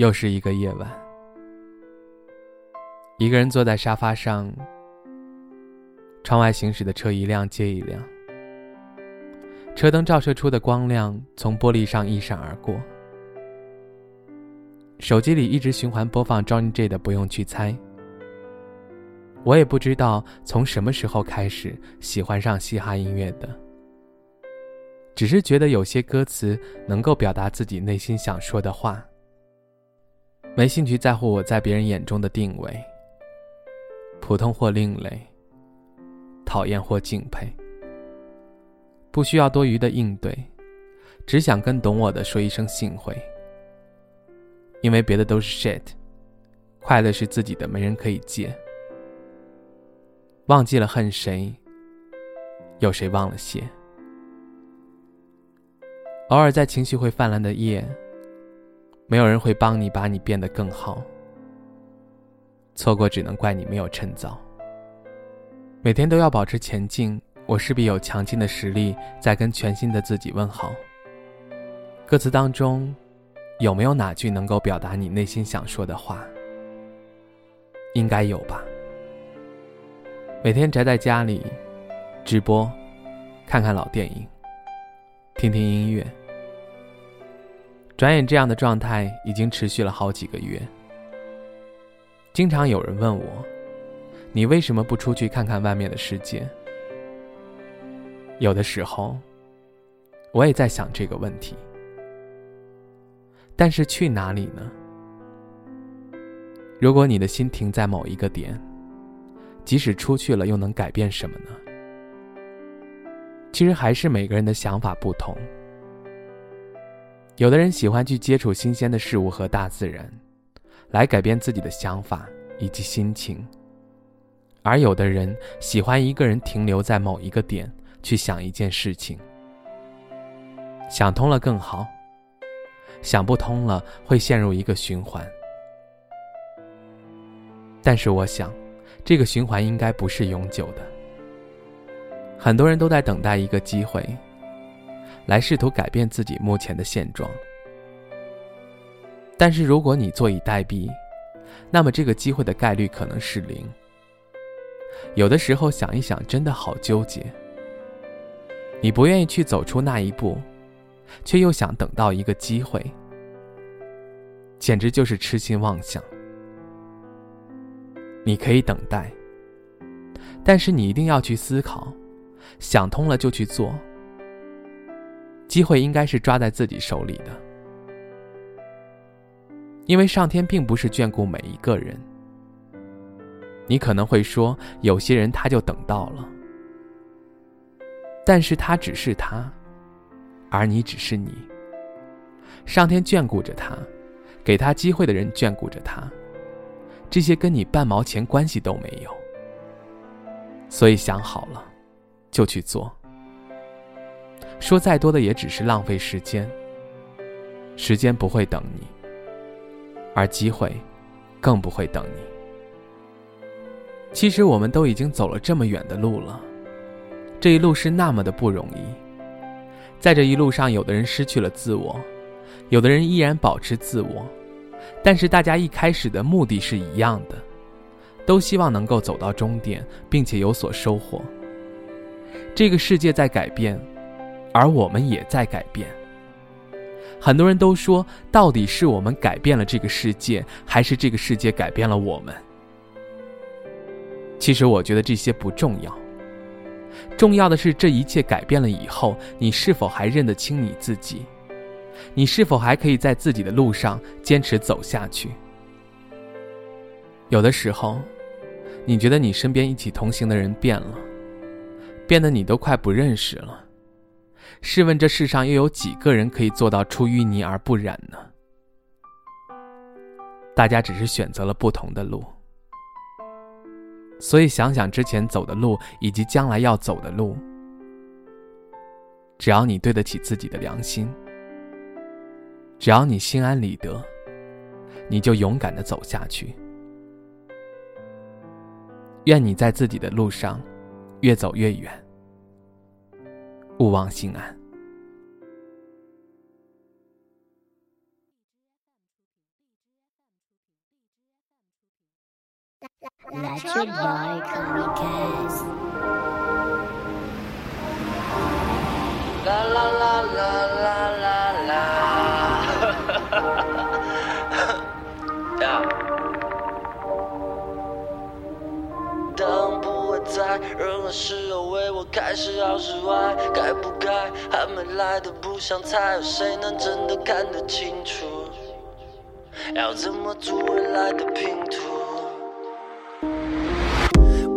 又是一个夜晚，一个人坐在沙发上，窗外行驶的车一辆接一辆，车灯照射出的光亮从玻璃上一闪而过。手机里一直循环播放 Johnny J 的《不用去猜》，我也不知道从什么时候开始喜欢上嘻哈音乐的，只是觉得有些歌词能够表达自己内心想说的话。没兴趣在乎我在别人眼中的定位，普通或另类，讨厌或敬佩，不需要多余的应对，只想跟懂我的说一声幸会。因为别的都是 shit，快乐是自己的，没人可以借。忘记了恨谁，有谁忘了谢？偶尔在情绪会泛滥的夜。没有人会帮你把你变得更好。错过只能怪你没有趁早。每天都要保持前进，我势必有强劲的实力在跟全新的自己问好。歌词当中，有没有哪句能够表达你内心想说的话？应该有吧。每天宅在家里，直播，看看老电影，听听音乐。转眼，这样的状态已经持续了好几个月。经常有人问我：“你为什么不出去看看外面的世界？”有的时候，我也在想这个问题。但是去哪里呢？如果你的心停在某一个点，即使出去了，又能改变什么呢？其实还是每个人的想法不同。有的人喜欢去接触新鲜的事物和大自然，来改变自己的想法以及心情；而有的人喜欢一个人停留在某一个点，去想一件事情。想通了更好，想不通了会陷入一个循环。但是我想，这个循环应该不是永久的。很多人都在等待一个机会。来试图改变自己目前的现状，但是如果你坐以待毙，那么这个机会的概率可能是零。有的时候想一想，真的好纠结。你不愿意去走出那一步，却又想等到一个机会，简直就是痴心妄想。你可以等待，但是你一定要去思考，想通了就去做。机会应该是抓在自己手里的，因为上天并不是眷顾每一个人。你可能会说，有些人他就等到了，但是他只是他，而你只是你。上天眷顾着他，给他机会的人眷顾着他，这些跟你半毛钱关系都没有。所以想好了，就去做。说再多的也只是浪费时间。时间不会等你，而机会更不会等你。其实我们都已经走了这么远的路了，这一路是那么的不容易。在这一路上，有的人失去了自我，有的人依然保持自我，但是大家一开始的目的是一样的，都希望能够走到终点，并且有所收获。这个世界在改变。而我们也在改变。很多人都说，到底是我们改变了这个世界，还是这个世界改变了我们？其实，我觉得这些不重要。重要的是，这一切改变了以后，你是否还认得清你自己？你是否还可以在自己的路上坚持走下去？有的时候，你觉得你身边一起同行的人变了，变得你都快不认识了。试问这世上又有几个人可以做到出淤泥而不染呢？大家只是选择了不同的路。所以想想之前走的路，以及将来要走的路，只要你对得起自己的良心，只要你心安理得，你就勇敢的走下去。愿你在自己的路上越走越远，勿忘心安。啦啦啦啦啦啦啦！哈哈哈哈哈！当不再仍是。开始好是坏，该不该还没来的不想猜，有谁能真的看得清楚？要怎么组未来的拼图？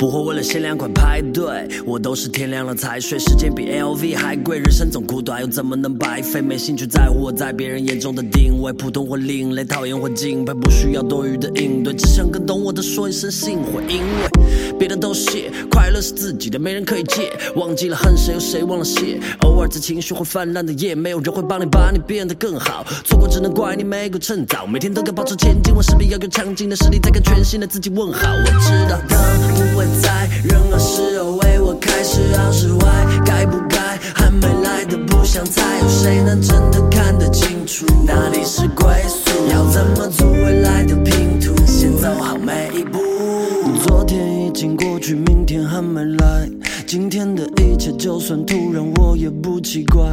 不会为了限量款排队，我都是天亮了才睡。时间比 LV 还贵，人生总苦短，又怎么能白费？没兴趣在乎我在别人眼中的定位，普通或另类，讨厌或敬佩，不需要多余的应对，只想跟懂我的说一声幸会。因为别的都谢，快乐是自己的，没人可以借。忘记了恨谁，有谁忘了谢？偶尔在情绪会泛滥的夜，没有人会帮你把你变得更好。错过只能怪你没够趁早，每天都该保持前进，我势必要有强劲的实力，再跟全新的自己问好。我知道的不会。在任何时候为我开始好是坏，该不该还没来的不想猜，有谁能真的看得清楚哪里是归宿？要怎么做未来的拼已经过去，明天还没来。今天的一切，就算突然，我也不奇怪。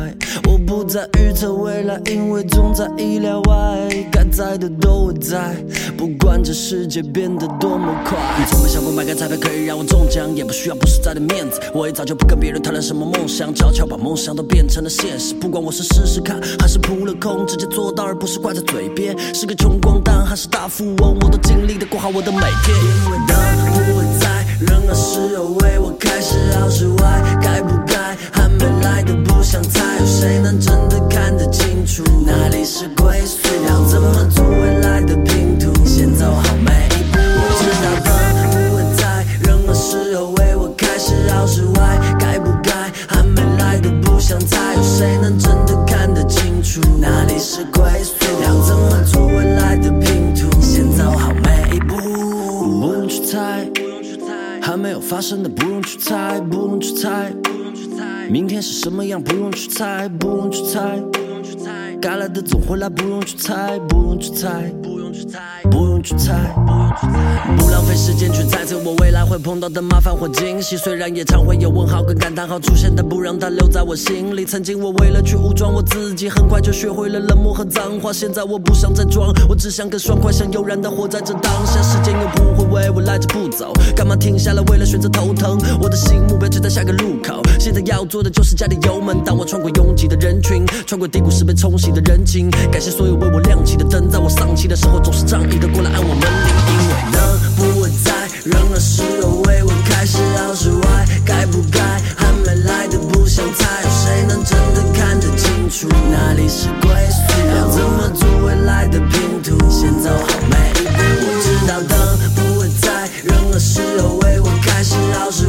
我不再预测未来，因为总在意料外。该在的都会在，不管这世界变得多么快。从没想过买个彩票可以让我中奖，也不需要不实在的面子。我也早就不跟别人谈论什么梦想，悄悄把梦想都变成了现实。不管我是试试看，还是扑了空，直接做到，而不是挂在嘴边。是个穷光蛋，还是大富翁，我都尽力的过好我的每天。因为当不会在任何时候为我开始好。奇外，该不该还没来的不想猜，有谁能真的看得清楚哪里是归宿？发生的不用去猜，不用去猜。明天是什么样不用去猜，不用去猜。该来的总会来，不用去猜，不用去猜。不用去猜，不用去猜，不浪费时间去猜测我未来会碰到的麻烦或惊喜。虽然也常会有问号跟感叹号出现，但不让它留在我心里。曾经我为了去武装我自己，很快就学会了冷漠和脏话。现在我不想再装，我只想更爽快，想悠然的活在这当下。时间又不会为我赖着不走，干嘛停下来为了选择头疼？我的心目标就在下个路口，现在要做的就是加点油门。当我穿过拥挤的人群，穿过低谷时被冲洗的人情，感谢所有为我亮起的灯，在我丧气的时候。总是仗义的过来按我门铃，因为能不会在任何时候为我开始好是坏，该不该还没来的不想猜，有谁能真的看得清楚哪里是归宿？要怎么组未来的拼图？先走好每一步。我知道灯不会在任何时候为我开始好是